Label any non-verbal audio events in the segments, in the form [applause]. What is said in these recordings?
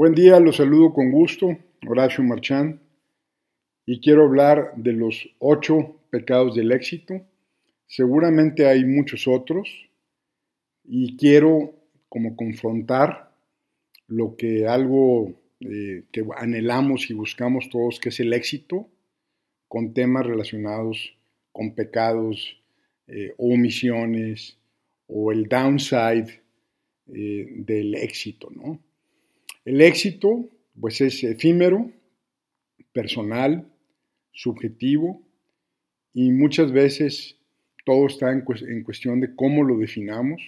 Buen día, los saludo con gusto, Horacio Marchán, y quiero hablar de los ocho pecados del éxito. Seguramente hay muchos otros, y quiero como confrontar lo que algo eh, que anhelamos y buscamos todos, que es el éxito, con temas relacionados con pecados eh, omisiones o el downside eh, del éxito, ¿no? El éxito, pues es efímero, personal, subjetivo y muchas veces todo está en, cuestión de cómo lo definamos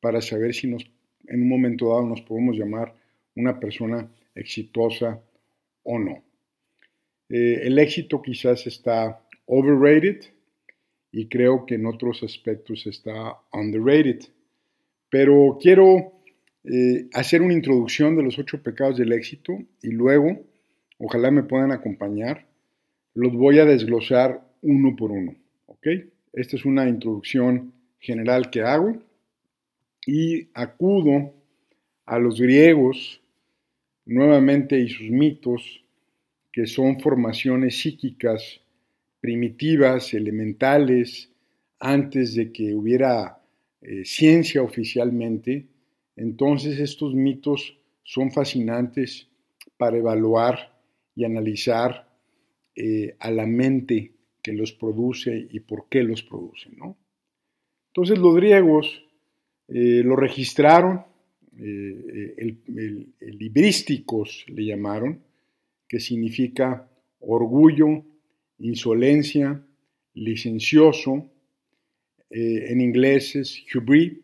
para saber si en un momento dado nos podemos llamar una persona exitosa o no. Eh, el éxito quizás está overrated y creo que en otros aspectos está underrated. Pero quiero eh, hacer una introducción de los ocho pecados del éxito y luego, ojalá me puedan acompañar, los voy a desglosar uno por uno. ¿ok? Esta es una introducción general que hago y acudo a los griegos nuevamente y sus mitos, que son formaciones psíquicas primitivas, elementales, antes de que hubiera eh, ciencia oficialmente, entonces estos mitos son fascinantes para evaluar y analizar eh, a la mente que los produce y por qué los produce. Entonces los griegos eh, lo registraron, eh, el, librísticos le llamaron, que significa orgullo, insolencia, licencioso, en inglés es hubris,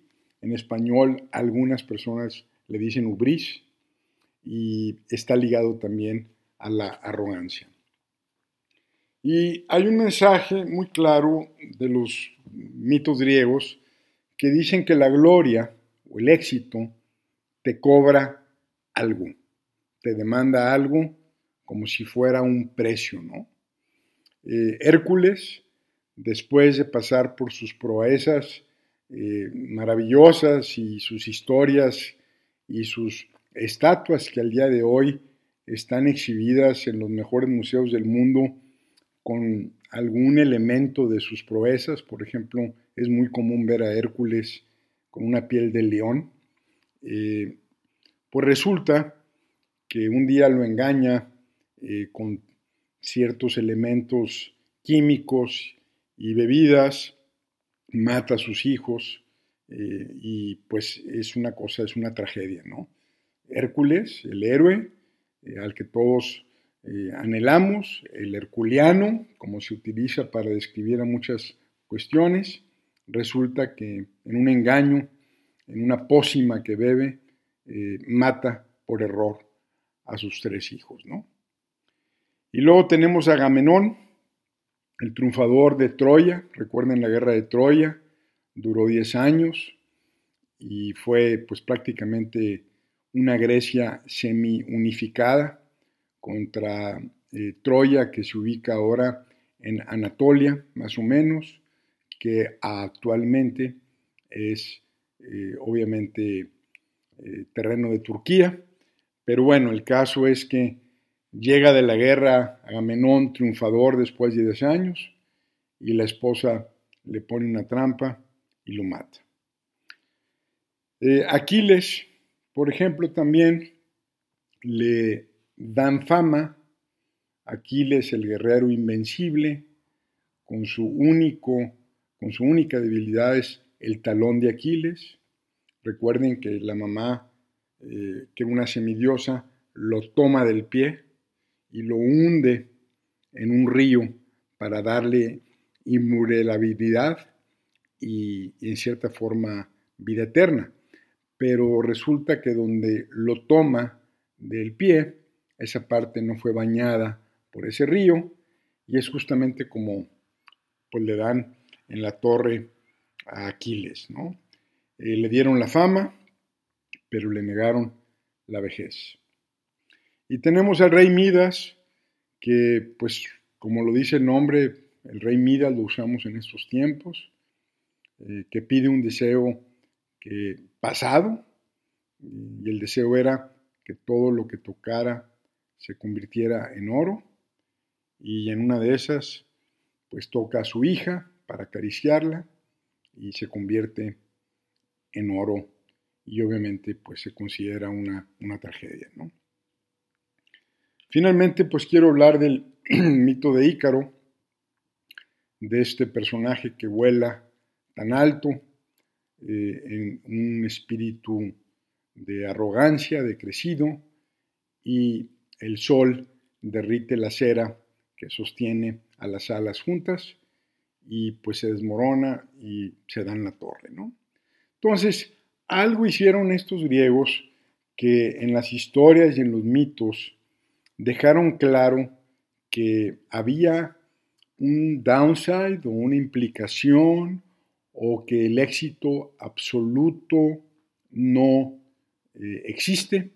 en español algunas personas le dicen ubris y está ligado también a la arrogancia. Y hay un mensaje muy claro de los mitos griegos que dicen que la gloria o el éxito te cobra algo, te demanda algo como si fuera un precio, ¿no? Eh, Hércules, después de pasar por sus proezas eh, maravillosas y sus historias y sus estatuas que al día de hoy están exhibidas en los mejores museos del mundo con algún elemento de sus proezas. Por ejemplo, es muy común ver a Hércules con una piel de león. Eh, pues resulta que un día lo engaña eh, con ciertos elementos químicos y bebidas mata a sus hijos eh, y pues es una cosa, es una tragedia, ¿no? Hércules, el héroe eh, al que todos eh, anhelamos, el herculeano, como se utiliza para describir a muchas cuestiones, resulta que en un engaño, en una pócima que bebe, mata por error a sus tres hijos, ¿no? Y luego tenemos a Agamenón, el triunfador de Troya, recuerden la guerra de Troya, duró 10 años y fue pues prácticamente una Grecia semi-unificada contra eh, Troya que se ubica ahora en Anatolia, más o menos, que actualmente es eh, obviamente eh, terreno de Turquía. Pero bueno, el caso es que Llega de la guerra Agamenón triunfador después de 10 años y la esposa le pone una trampa y lo mata. Eh, Aquiles, por ejemplo, también le dan fama. Aquiles, el guerrero invencible, con su único, con su única debilidad es el talón de Aquiles. Recuerden que la mamá, eh, que era una semidiosa, lo toma del pie y lo hunde en un río para darle inmutabilidad y, en cierta forma vida eterna. Pero resulta que donde lo toma del pie, esa parte no fue bañada por ese río y es justamente como pues, le dan en la torre a Aquiles. ¿no? Eh, le dieron la fama, pero le negaron la vejez. Y tenemos al rey Midas, que pues como lo dice el nombre, el rey Midas lo usamos en estos tiempos, eh, que pide un deseo que, pasado, y el deseo era que todo lo que tocara se convirtiera en oro y en una de esas pues toca a su hija para acariciarla y se convierte en oro y obviamente pues se considera una, una tragedia. ¿no? Finalmente pues quiero hablar del [clears throat] mito de Ícaro, de este personaje que vuela tan alto eh, en un espíritu de arrogancia, de crecido, y el sol derrite la cera que sostiene a las alas juntas y pues se desmorona y se da en la torre, ¿no? Entonces, algo hicieron estos griegos que en las historias y en los mitos dejaron claro que había un downside o una implicación o que el éxito absoluto no eh, existe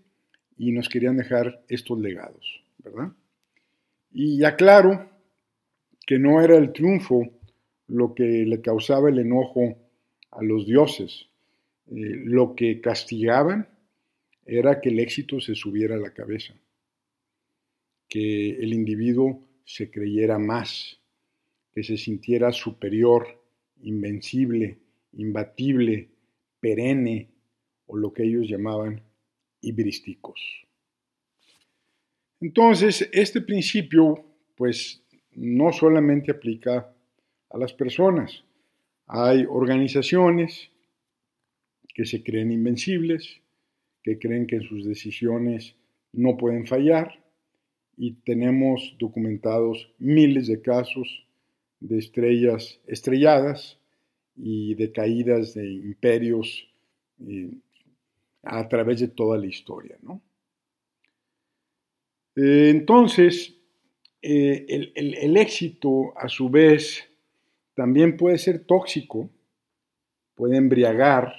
y nos querían dejar estos legados, ¿verdad? Y aclaro que no era el triunfo lo que le causaba el enojo a los dioses. Eh, lo que castigaban era que el éxito se subiera a la cabeza, que el individuo se creyera más, que se sintiera superior, invencible, imbatible, perenne, o lo que ellos llamaban hibrísticos. Entonces, este principio, pues, no solamente aplica a las personas. Hay organizaciones que se creen invencibles, que creen que sus decisiones no pueden fallar y tenemos documentados miles de casos de estrellas estrelladas y de caídas de imperios eh, a través de toda la historia. Eh, entonces, eh, el, éxito, a su vez, también puede ser tóxico, puede embriagar,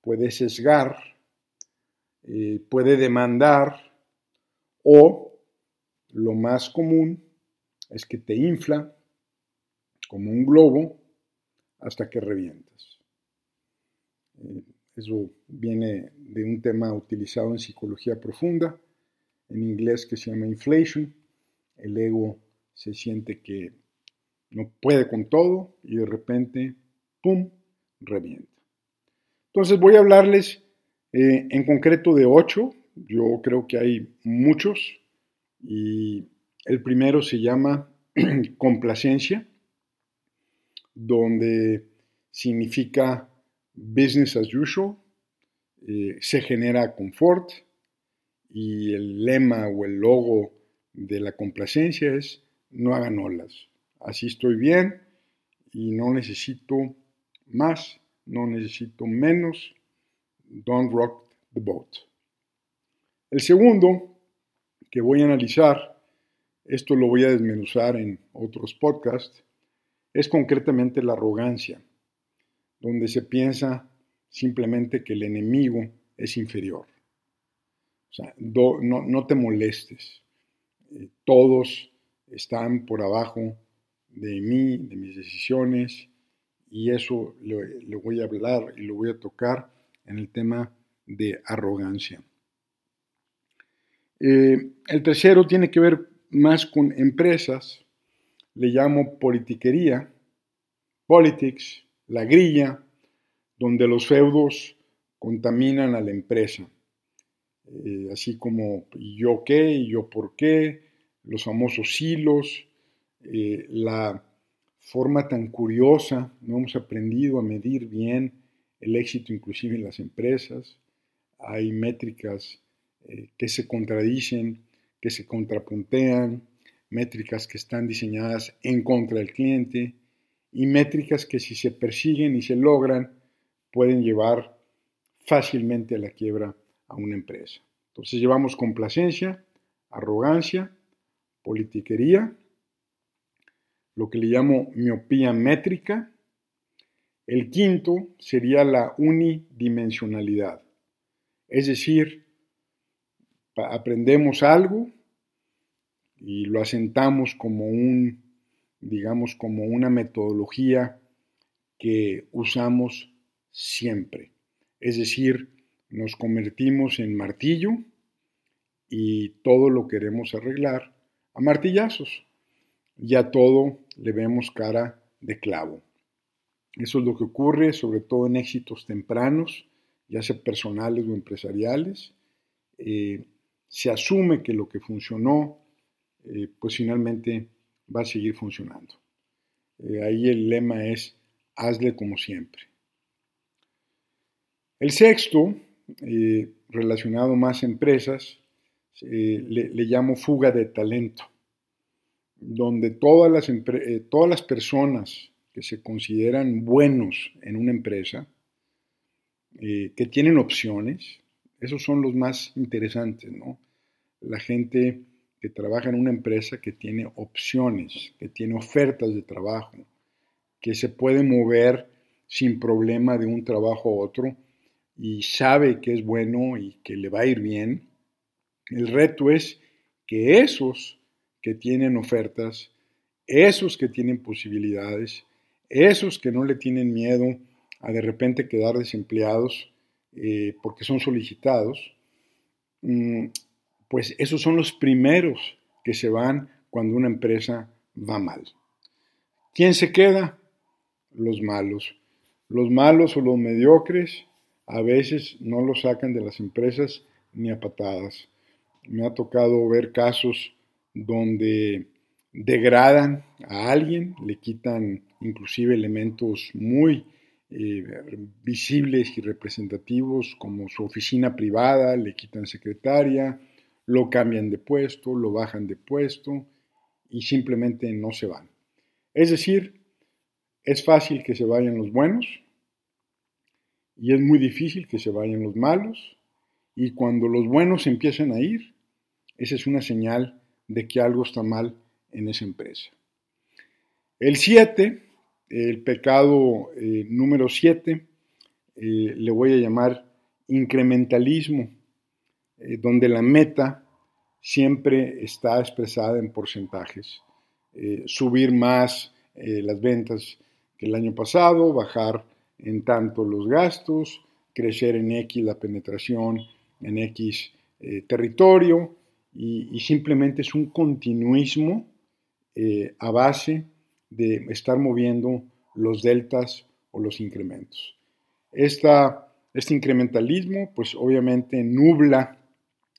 puede sesgar, puede demandar o, lo más común, es que te infla como un globo hasta que revientas. Eso viene de un tema utilizado en psicología profunda, en inglés que se llama inflation. El ego se siente que no puede con todo y de repente, ¡pum!, revienta. Entonces voy a hablarles eh, en concreto de ocho. Yo creo que hay muchos y el primero se llama [clears throat] complacencia, donde significa business as usual, eh, se genera confort y el lema o el logo de la complacencia es no hagan olas. Así estoy bien y no necesito más, no necesito menos. Don't rock the boat. El segundo que voy a analizar, esto lo voy a desmenuzar en otros podcasts, es concretamente la arrogancia donde se piensa simplemente que el enemigo es inferior. O sea, no, te molestes. Eh, todos están por abajo de mí, de mis decisiones, y eso le, voy a hablar y lo voy a tocar en el tema de arrogancia. Eh, el tercero tiene que ver más con empresas, le llamo politiquería, politics, la grilla, donde los feudos contaminan a la empresa, eh, así como yo qué y yo por qué, los famosos hilos, eh, la forma tan curiosa, no hemos aprendido a medir bien el éxito inclusive en las empresas, hay métricas eh, que se contradicen, que se contrapuntean, métricas que están diseñadas en contra del cliente, y métricas que si se persiguen y se logran pueden llevar fácilmente a la quiebra a una empresa. Entonces llevamos complacencia, arrogancia, politiquería, lo que le llamo miopía métrica. El quinto sería la unidimensionalidad, es decir, aprendemos algo y lo asentamos como un digamos, como una metodología que usamos siempre. Es decir, nos convertimos en martillo y todo lo queremos arreglar a martillazos. Y a todo le vemos cara de clavo. Eso es lo que ocurre sobre todo en éxitos tempranos, ya sea personales o empresariales. Eh, se asume que lo que funcionó, eh, pues finalmente va a seguir funcionando. Eh, ahí el lema es, hazle como siempre. El sexto, relacionado más a empresas, le, le, llamo fuga de talento, donde todas las, todas las personas que se consideran buenos en una empresa, eh, que tienen opciones, esos son los más interesantes, ¿no? La gente que trabaja en una empresa que tiene opciones, que tiene ofertas de trabajo, que se puede mover sin problema de un trabajo a otro y sabe que es bueno y que le va a ir bien. El reto es que esos que tienen ofertas, esos que tienen posibilidades, esos que no le tienen miedo a de repente quedar desempleados eh, porque son solicitados, mm, pues esos son los primeros que se van cuando una empresa va mal. ¿Quién se queda? Los malos. Los malos o los mediocres a veces no los sacan de las empresas ni a patadas. Me ha tocado ver casos donde degradan a alguien, le quitan inclusive elementos muy eh, visibles y representativos como su oficina privada, le quitan secretaria, lo cambian de puesto, lo bajan de puesto y simplemente no se van. Es decir, es fácil que se vayan los buenos y es muy difícil que se vayan los malos y cuando los buenos empiezan a ir, esa es una señal de que algo está mal en esa empresa. El 7, el pecado eh, número 7, eh, le voy a llamar incrementalismo, eh, donde la meta siempre está expresada en porcentajes. subir más las ventas que el año pasado, bajar en tanto los gastos, crecer en X la penetración en X territorio y, simplemente es un continuismo eh, a base de estar moviendo los deltas o los incrementos. este incrementalismo, pues obviamente nubla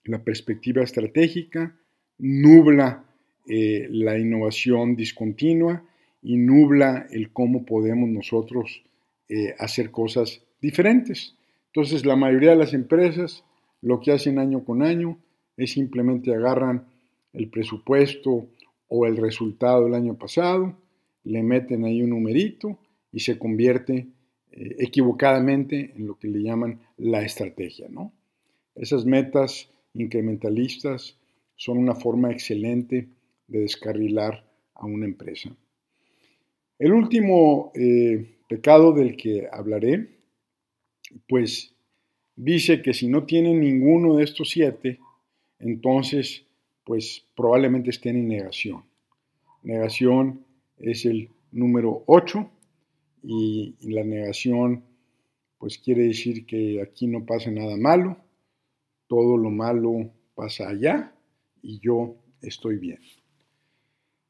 la perspectiva estratégica, nubla eh, la innovación discontinua y nubla el cómo podemos nosotros eh, hacer cosas diferentes. Entonces, la mayoría de las empresas lo que hacen año con año es simplemente agarran el presupuesto o el resultado del año pasado, le meten ahí un numerito y se convierte eh, equivocadamente en lo que le llaman la estrategia. ¿no? Esas metas incrementalistas son una forma excelente de descarrilar a una empresa. El último eh, pecado del que hablaré, pues dice que si no tienen ninguno de estos siete, entonces pues probablemente estén en negación. Negación es el número 8 y, la negación pues quiere decir que aquí no pasa nada malo, todo lo malo pasa allá y yo estoy bien.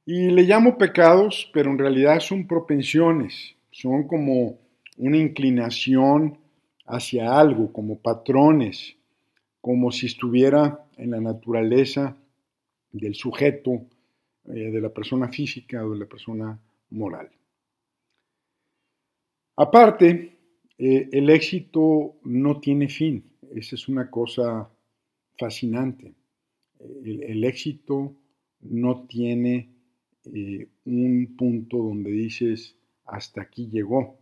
Y le llamo pecados, pero en realidad son propensiones, son como una inclinación hacia algo, como patrones, como si estuviera en la naturaleza del sujeto, eh, de la persona física o de la persona moral. Aparte, eh, el éxito no tiene fin. Esa es una cosa fascinante. El, éxito no tiene eh, un punto donde dices, hasta aquí llegó.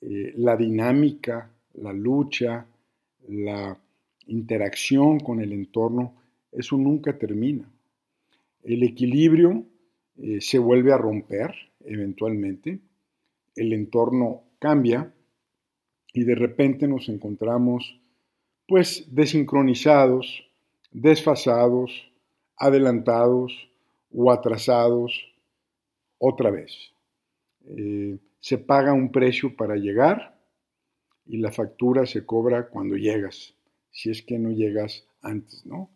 la dinámica, la lucha, la interacción con el entorno, eso nunca termina. El equilibrio eh, se vuelve a romper eventualmente, el entorno cambia y de repente nos encontramos pues desincronizados, desfasados, adelantados o atrasados otra vez. Eh, se paga un precio para llegar y la factura se cobra cuando llegas si es que no llegas antes, ¿no?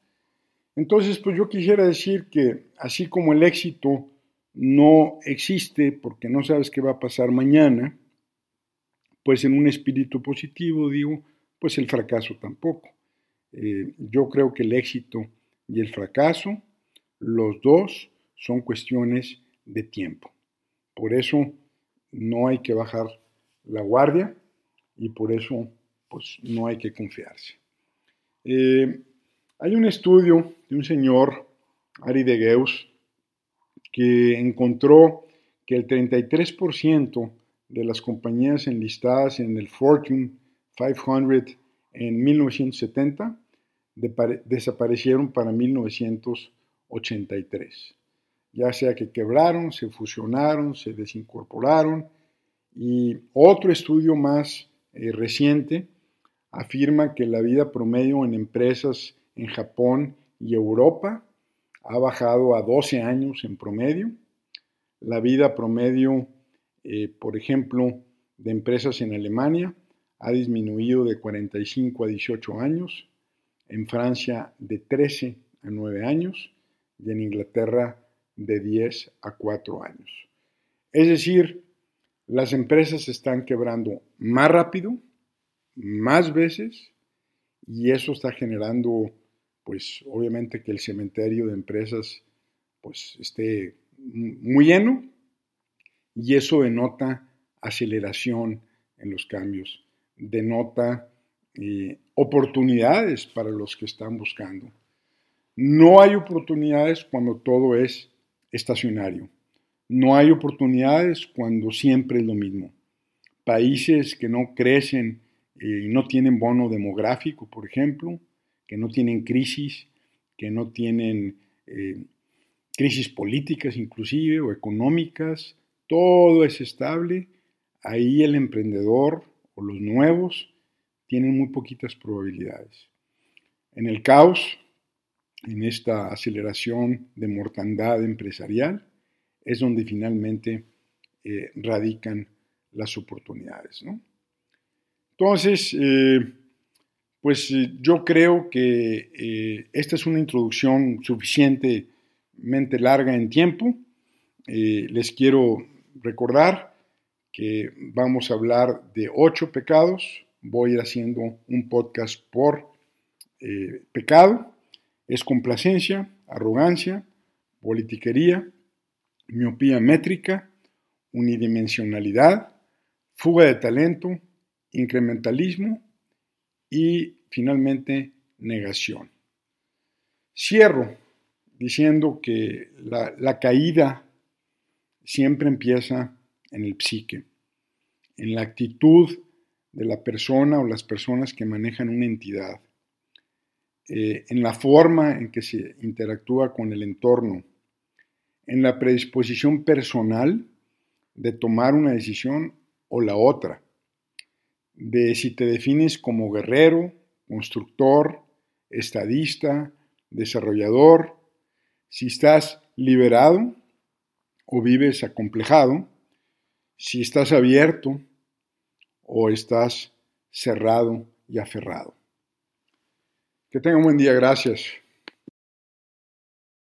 Entonces, pues yo quisiera decir que así como el éxito no existe porque no sabes qué va a pasar mañana, pues en un espíritu positivo digo, pues el fracaso tampoco. Eh, yo creo que el éxito y el fracaso, los dos son cuestiones de tiempo. Por eso no hay que bajar la guardia y por eso pues no hay que confiarse. Eh, hay un estudio de un señor, Ari de Geus, que encontró que el 33% de las compañías enlistadas en el Fortune 500 en 1970 desaparecieron para 1983. Ya sea que quebraron, se fusionaron, se desincorporaron. Y otro estudio más eh, reciente afirma que la vida promedio en empresas en Japón y Europa ha bajado a 12 años en promedio. La vida promedio, eh, por ejemplo, de empresas en Alemania ha disminuido de 45 a 18 años, en Francia de 13 a 9 años y en Inglaterra de 10 a 4 años. Es decir, las empresas se están quebrando más rápido, más veces, y eso está generando, pues obviamente que el cementerio de empresas pues esté muy lleno, y eso denota aceleración en los cambios denota eh, oportunidades para los que están buscando. No hay oportunidades cuando todo es estacionario. No hay oportunidades cuando siempre es lo mismo. Países que no crecen eh, y no tienen bono demográfico, por ejemplo, que no tienen crisis, que no tienen eh, crisis políticas inclusive o económicas, todo es estable, ahí el emprendedor los nuevos tienen muy poquitas probabilidades. En el caos, en esta aceleración de mortandad empresarial, es donde finalmente eh, radican las oportunidades. Entonces, eh, pues eh, yo creo que esta es una introducción suficientemente larga en tiempo. les quiero recordar que vamos a hablar de ocho pecados. Voy haciendo un podcast por eh, pecado. Es complacencia, arrogancia, politiquería, miopía métrica, unidimensionalidad, fuga de talento, incrementalismo y finalmente negación. Cierro diciendo que la, caída siempre empieza en el psique, en la actitud de la persona o las personas que manejan una entidad, eh, en la forma en que se interactúa con el entorno, en la predisposición personal de tomar una decisión o la otra, de si te defines como guerrero, constructor, estadista, desarrollador, si estás liberado o vives acomplejado, si estás abierto o estás cerrado y aferrado. Que tenga un buen día, gracias.